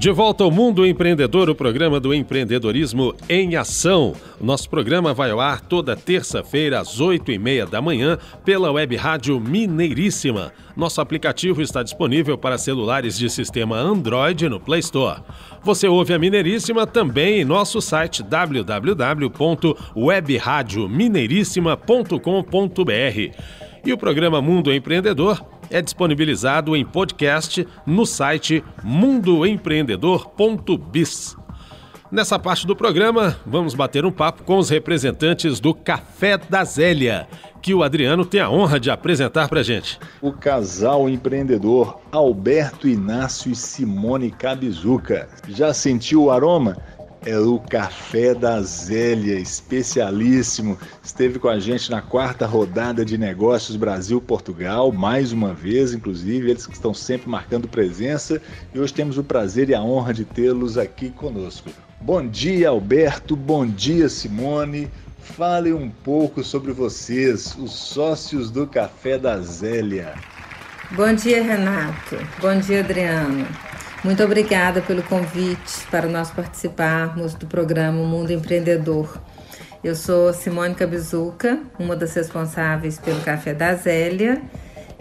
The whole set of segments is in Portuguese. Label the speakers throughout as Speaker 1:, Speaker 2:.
Speaker 1: De volta ao Mundo Empreendedor, o programa do empreendedorismo em ação. Nosso programa vai ao ar toda terça-feira às oito e meia da manhã pela web rádio Mineiríssima. Nosso aplicativo está disponível para celulares de sistema Android no Play Store. Você ouve a Mineiríssima também em nosso site www.webradiomineiríssima.com.br. E o programa Mundo Empreendedor é disponibilizado em podcast no site mundoempreendedor.biz. Nessa parte do programa, vamos bater um papo com os representantes do Café da Zélia, que o Adriano tem a honra de apresentar para gente.
Speaker 2: O casal empreendedor Alberto Inácio e Simone Cabizuca. Já sentiu o aroma? É o Café da Zélia, especialíssimo. Esteve com a gente na quarta rodada de negócios Brasil-Portugal, mais uma vez, inclusive, eles que estão sempre marcando presença. E hoje temos o prazer e a honra de tê-los aqui conosco. Bom dia, Alberto. Bom dia, Simone. Fale um pouco sobre vocês, os sócios do Café da Zélia.
Speaker 3: Bom dia, Renato. Bom dia, Adriano. Muito obrigada pelo convite para nós participarmos do programa Mundo Empreendedor. Eu sou Simone Cabizuca, uma das responsáveis pelo Café da Zélia,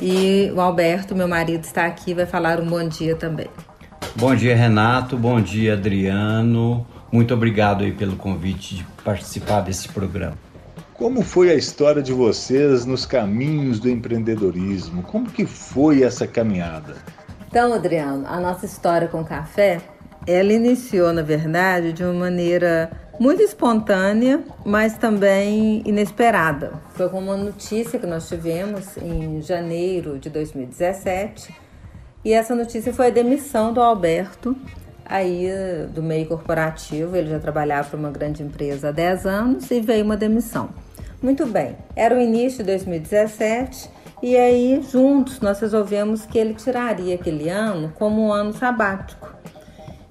Speaker 3: e o Alberto, meu marido, está aqui e vai falar um bom dia também.
Speaker 4: Bom dia, Renato. Bom dia, Adriano. Muito obrigado aí pelo convite de participar desse programa.
Speaker 2: Como foi a história de vocês nos caminhos do empreendedorismo? Como que foi essa caminhada?
Speaker 3: Então, Adriano, a nossa história com o café, ela iniciou, na verdade, de uma maneira muito espontânea, mas também inesperada. Foi com uma notícia que nós tivemos em janeiro de 2017, e essa notícia foi a demissão do Alberto, aí do meio corporativo. Ele já trabalhava para uma grande empresa há 10 anos e veio uma demissão. Muito bem, era o início de 2017 e aí, juntos, nós resolvemos que ele tiraria aquele ano como um ano sabático.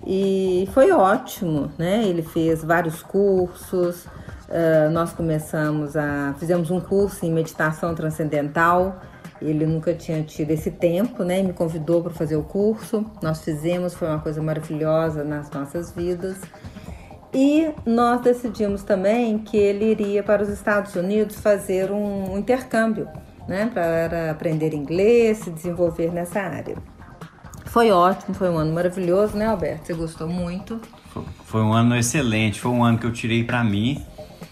Speaker 3: E foi ótimo, né? Ele fez vários cursos, uh, nós começamos a. fizemos um curso em meditação transcendental. Ele nunca tinha tido esse tempo, né? E me convidou para fazer o curso. Nós fizemos, foi uma coisa maravilhosa nas nossas vidas. E nós decidimos também que ele iria para os Estados Unidos fazer um intercâmbio né, para aprender inglês, se desenvolver nessa área. Foi ótimo, foi um ano maravilhoso, né, Alberto? Você gostou muito?
Speaker 4: Foi um ano excelente, foi um ano que eu tirei para mim.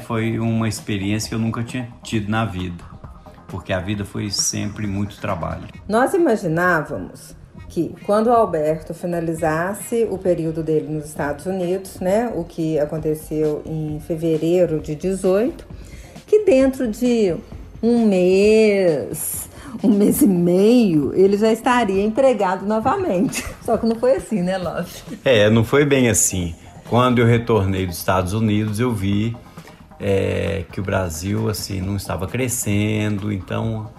Speaker 4: Foi uma experiência que eu nunca tinha tido na vida, porque a vida foi sempre muito trabalho.
Speaker 3: Nós imaginávamos que quando o Alberto finalizasse o período dele nos Estados Unidos, né, o que aconteceu em fevereiro de 18, que dentro de um mês, um mês e meio, ele já estaria empregado novamente. Só que não foi assim, né, Love?
Speaker 4: É, não foi bem assim. Quando eu retornei dos Estados Unidos, eu vi é, que o Brasil assim não estava crescendo, então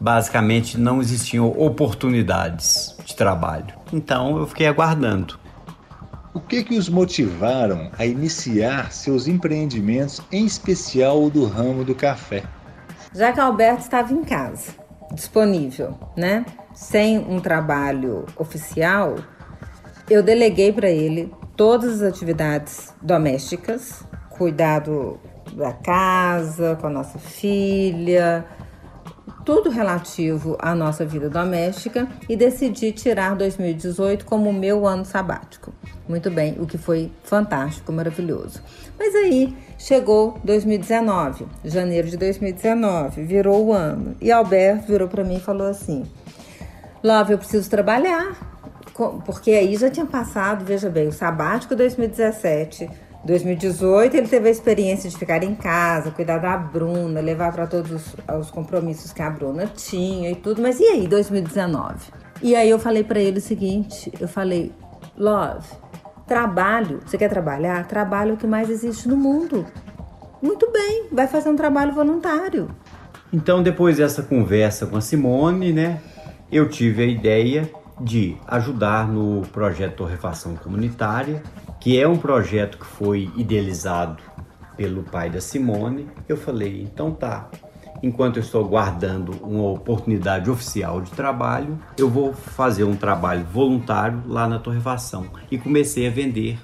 Speaker 4: basicamente não existiam oportunidades de trabalho. Então eu fiquei aguardando.
Speaker 2: O que que os motivaram a iniciar seus empreendimentos, em especial o do ramo do café?
Speaker 3: Já que Alberto estava em casa, disponível, né? Sem um trabalho oficial, eu deleguei para ele todas as atividades domésticas, cuidado da casa, com a nossa filha, tudo relativo à nossa vida doméstica e decidi tirar 2018 como meu ano sabático. Muito bem, o que foi fantástico, maravilhoso. Mas aí chegou 2019, janeiro de 2019, virou o ano. E Alberto virou para mim e falou assim: Love, eu preciso trabalhar. Porque aí já tinha passado, veja bem, o sabático 2017. 2018 ele teve a experiência de ficar em casa, cuidar da Bruna, levar para todos os compromissos que a Bruna tinha e tudo. Mas e aí, 2019? E aí eu falei para ele o seguinte, eu falei, Love, Trabalho, você quer trabalhar? Trabalho é o que mais existe no mundo. Muito bem, vai fazer um trabalho voluntário.
Speaker 4: Então, depois dessa conversa com a Simone, né, eu tive a ideia de ajudar no projeto Torrefação Comunitária, que é um projeto que foi idealizado pelo pai da Simone, eu falei, então tá. Enquanto eu estou guardando uma oportunidade oficial de trabalho, eu vou fazer um trabalho voluntário lá na torrefação e comecei a vender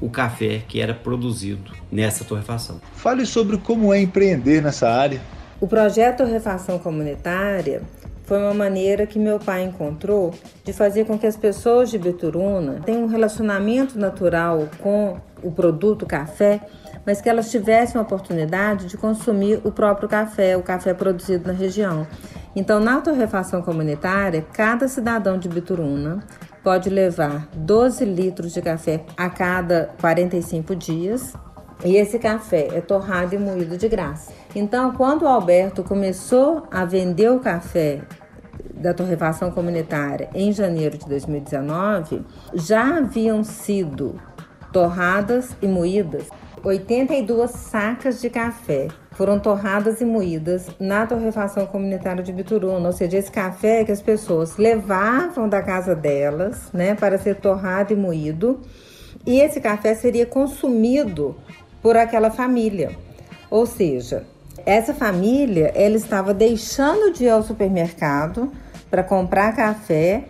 Speaker 4: o café que era produzido nessa torrefação.
Speaker 2: Fale sobre como é empreender nessa área.
Speaker 3: O projeto Torrefação Comunitária foi uma maneira que meu pai encontrou de fazer com que as pessoas de Bituruna tenham um relacionamento natural com o produto café, mas que elas tivessem a oportunidade de consumir o próprio café, o café produzido na região. Então, na torrefação comunitária, cada cidadão de Bituruna pode levar 12 litros de café a cada 45 dias. E esse café é torrado e moído de graça. Então, quando o Alberto começou a vender o café da torrefação comunitária em janeiro de 2019, já haviam sido torradas e moídas 82 sacas de café. Foram torradas e moídas na torrefação comunitária de Bituruna, ou seja, esse café que as pessoas levavam da casa delas, né, para ser torrado e moído, e esse café seria consumido por aquela família. Ou seja, essa família, ela estava deixando de ir ao supermercado para comprar café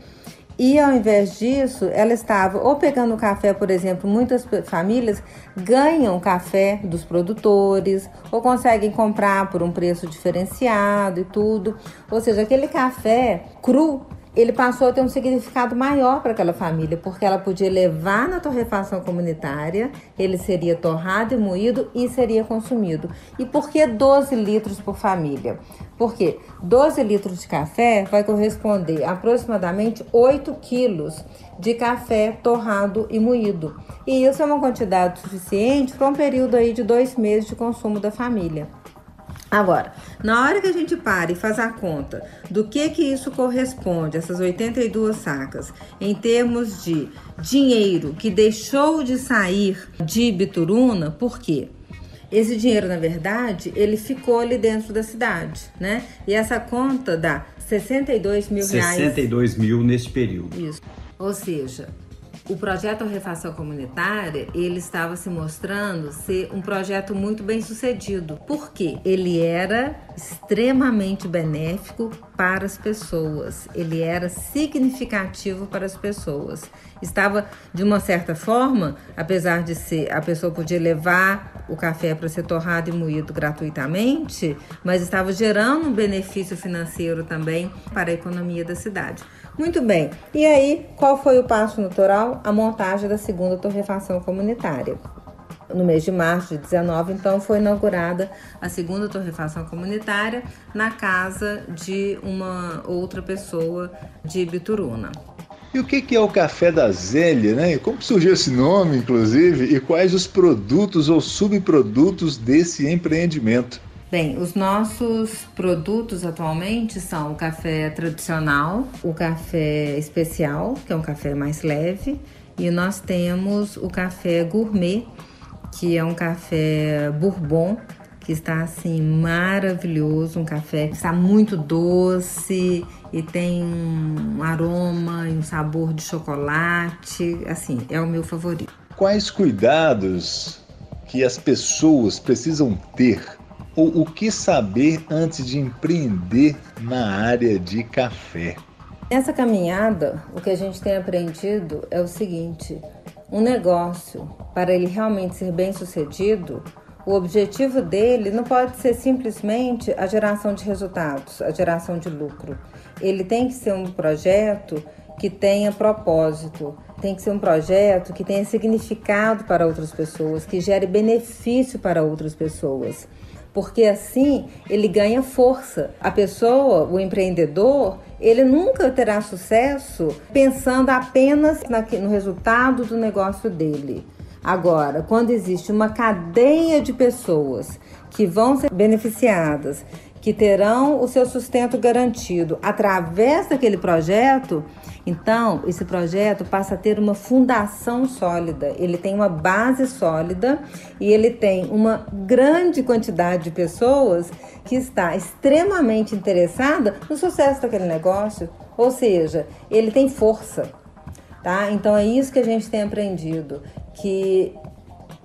Speaker 3: e ao invés disso, ela estava ou pegando café, por exemplo, muitas famílias ganham café dos produtores ou conseguem comprar por um preço diferenciado e tudo. Ou seja, aquele café cru ele passou a ter um significado maior para aquela família, porque ela podia levar na torrefação comunitária, ele seria torrado e moído e seria consumido. E por que 12 litros por família? Porque 12 litros de café vai corresponder a aproximadamente 8 quilos de café torrado e moído. E isso é uma quantidade suficiente para um período aí de dois meses de consumo da família. Agora, na hora que a gente para e faz a conta do que que isso corresponde, essas 82 sacas, em termos de dinheiro que deixou de sair de Bituruna, por quê? Esse dinheiro, na verdade, ele ficou ali dentro da cidade, né? E essa conta dá 62 mil reais.
Speaker 4: 62 mil nesse período.
Speaker 3: Isso. Ou seja, o projeto Refação Comunitária, ele estava se mostrando ser um projeto muito bem sucedido, porque ele era extremamente benéfico para as pessoas, ele era significativo para as pessoas. Estava, de uma certa forma, apesar de ser, a pessoa podia levar o café para ser torrado e moído gratuitamente, mas estava gerando um benefício financeiro também para a economia da cidade. Muito bem. E aí, qual foi o passo natural? A montagem da segunda torrefação comunitária. No mês de março de 19, então, foi inaugurada a segunda torrefação comunitária na casa de uma outra pessoa de Bituruna.
Speaker 2: E o que é o café da Zélia, né? Como surgiu esse nome, inclusive, e quais os produtos ou subprodutos desse empreendimento?
Speaker 3: Bem, os nossos produtos atualmente são o café tradicional, o café especial, que é um café mais leve, e nós temos o café gourmet, que é um café bourbon, que está assim maravilhoso, um café que está muito doce e tem um aroma e um sabor de chocolate, assim, é o meu favorito.
Speaker 2: Quais cuidados que as pessoas precisam ter ou o que saber antes de empreender na área de café?
Speaker 3: Nessa caminhada, o que a gente tem aprendido é o seguinte: um negócio, para ele realmente ser bem sucedido, o objetivo dele não pode ser simplesmente a geração de resultados, a geração de lucro. Ele tem que ser um projeto que tenha propósito, tem que ser um projeto que tenha significado para outras pessoas, que gere benefício para outras pessoas porque assim ele ganha força. A pessoa, o empreendedor, ele nunca terá sucesso pensando apenas no resultado do negócio dele. Agora, quando existe uma cadeia de pessoas que vão ser beneficiadas, que terão o seu sustento garantido através daquele projeto, então esse projeto passa a ter uma fundação sólida, ele tem uma base sólida e ele tem uma grande quantidade de pessoas que está extremamente interessada no sucesso daquele negócio, ou seja, ele tem força, tá? Então é isso que a gente tem aprendido, que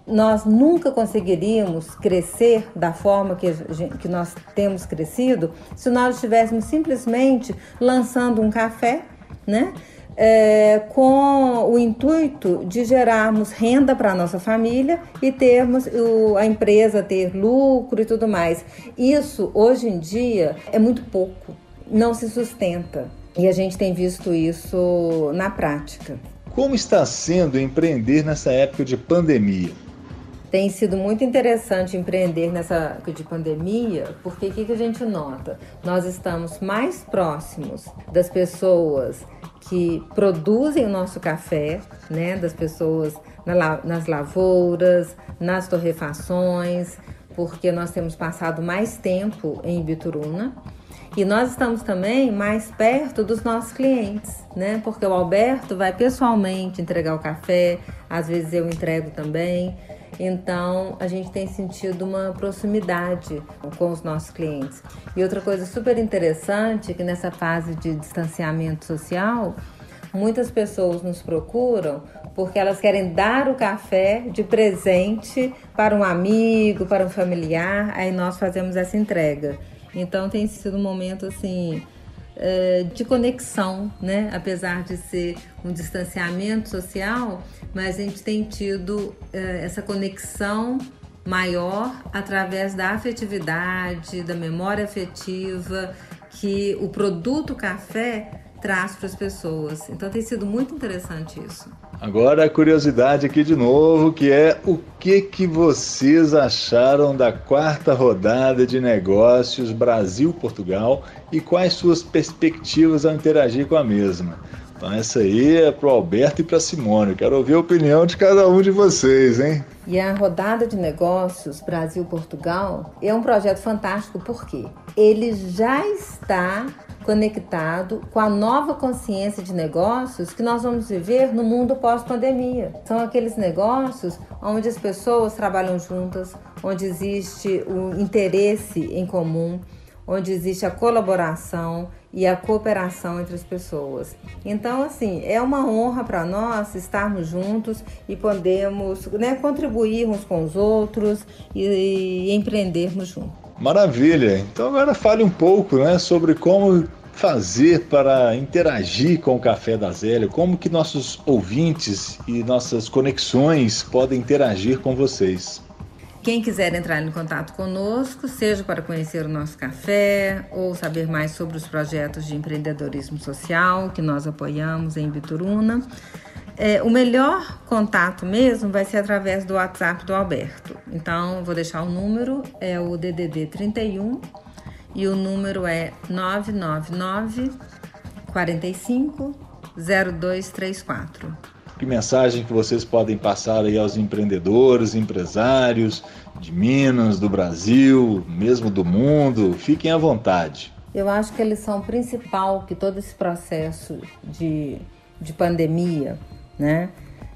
Speaker 3: nós nunca conseguiríamos crescer da forma que, que nós temos crescido se nós estivéssemos simplesmente lançando um café, né? É, com o intuito de gerarmos renda para a nossa família e termos o, a empresa ter lucro e tudo mais. Isso hoje em dia é muito pouco, não se sustenta. E a gente tem visto isso na prática.
Speaker 2: Como está sendo empreender nessa época de pandemia?
Speaker 3: Tem sido muito interessante empreender nessa época de pandemia, porque o que, a gente nota? Nós estamos mais próximos das pessoas que produzem o nosso café, né? Das pessoas nas lavouras, nas torrefações, porque nós temos passado mais tempo em Bituruna. E nós estamos também mais perto dos nossos clientes, né? Porque o Alberto vai pessoalmente entregar o café, às vezes eu entrego também. Então a gente tem sentido uma proximidade com os nossos clientes. E outra coisa super interessante é que nessa fase de distanciamento social, muitas pessoas nos procuram porque elas querem dar o café de presente para um amigo, para um familiar, aí nós fazemos essa entrega. Então tem sido um momento assim é, de conexão, né? Apesar de ser um distanciamento social, mas a gente tem tido é, essa conexão maior através da afetividade, da memória afetiva que o produto café traz para as pessoas. Então tem sido muito interessante isso.
Speaker 2: Agora a curiosidade aqui de novo, que é o que que vocês acharam da quarta rodada de negócios Brasil-Portugal e quais suas perspectivas ao interagir com a mesma? Então essa aí é para o Alberto e para a Simone. quero ouvir a opinião de cada um de vocês, hein?
Speaker 3: E a rodada de negócios Brasil-Portugal é um projeto fantástico porque ele já está conectado com a nova consciência de negócios que nós vamos viver no mundo pós-pandemia. São aqueles negócios onde as pessoas trabalham juntas, onde existe o interesse em comum, onde existe a colaboração e a cooperação entre as pessoas. Então, assim, é uma honra para nós estarmos juntos e podemos né, contribuir uns com os outros e, e empreendermos juntos.
Speaker 2: Maravilha! Então agora fale um pouco né, sobre como fazer para interagir com o Café da Zélia, como que nossos ouvintes e nossas conexões podem interagir com vocês.
Speaker 3: Quem quiser entrar em contato conosco, seja para conhecer o nosso café ou saber mais sobre os projetos de empreendedorismo social que nós apoiamos em Bituruna, é, o melhor contato mesmo vai ser através do WhatsApp do Alberto. Então, vou deixar o número, é o DDD 31 e o número é 999 45 0234.
Speaker 2: Que mensagem que vocês podem passar aí aos empreendedores, empresários de Minas, do Brasil, mesmo do mundo? Fiquem à vontade.
Speaker 3: Eu acho que a lição principal que todo esse processo de, de pandemia né,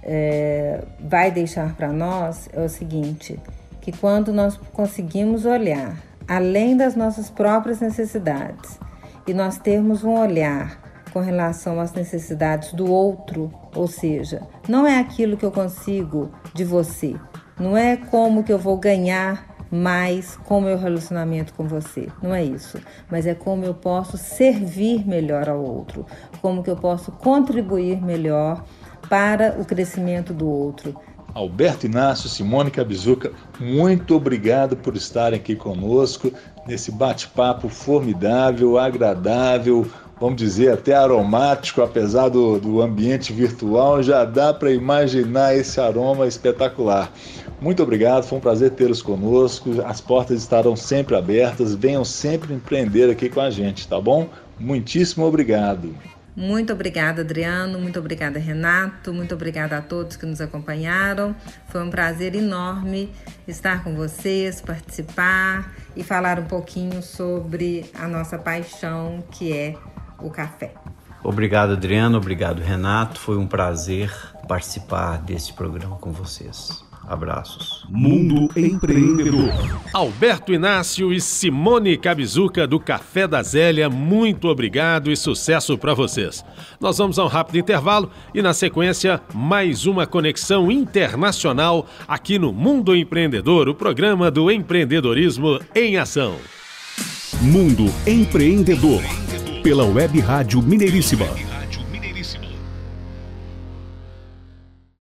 Speaker 3: é, vai deixar para nós é o seguinte: que quando nós conseguimos olhar além das nossas próprias necessidades e nós termos um olhar com relação às necessidades do outro, ou seja, não é aquilo que eu consigo de você, não é como que eu vou ganhar mais com o meu relacionamento com você. Não é isso. Mas é como eu posso servir melhor ao outro, como que eu posso contribuir melhor para o crescimento do outro.
Speaker 2: Alberto Inácio, Simone Cabizuca, muito obrigado por estarem aqui conosco nesse bate-papo formidável, agradável, vamos dizer até aromático, apesar do, do ambiente virtual, já dá para imaginar esse aroma espetacular. Muito obrigado, foi um prazer tê-los conosco. As portas estarão sempre abertas. Venham sempre empreender aqui com a gente, tá bom? Muitíssimo obrigado.
Speaker 3: Muito obrigada, Adriano. Muito obrigada, Renato. Muito obrigada a todos que nos acompanharam. Foi um prazer enorme estar com vocês, participar e falar um pouquinho sobre a nossa paixão, que é o café.
Speaker 4: Obrigado, Adriano. Obrigado, Renato. Foi um prazer participar desse programa com vocês. Abraços.
Speaker 5: Mundo Empreendedor.
Speaker 1: Alberto Inácio e Simone Cabizuca do Café da Zélia, muito obrigado e sucesso para vocês. Nós vamos a um rápido intervalo e, na sequência, mais uma conexão internacional aqui no Mundo Empreendedor, o programa do empreendedorismo em ação.
Speaker 5: Mundo Empreendedor. Pela Web Rádio Mineiríssima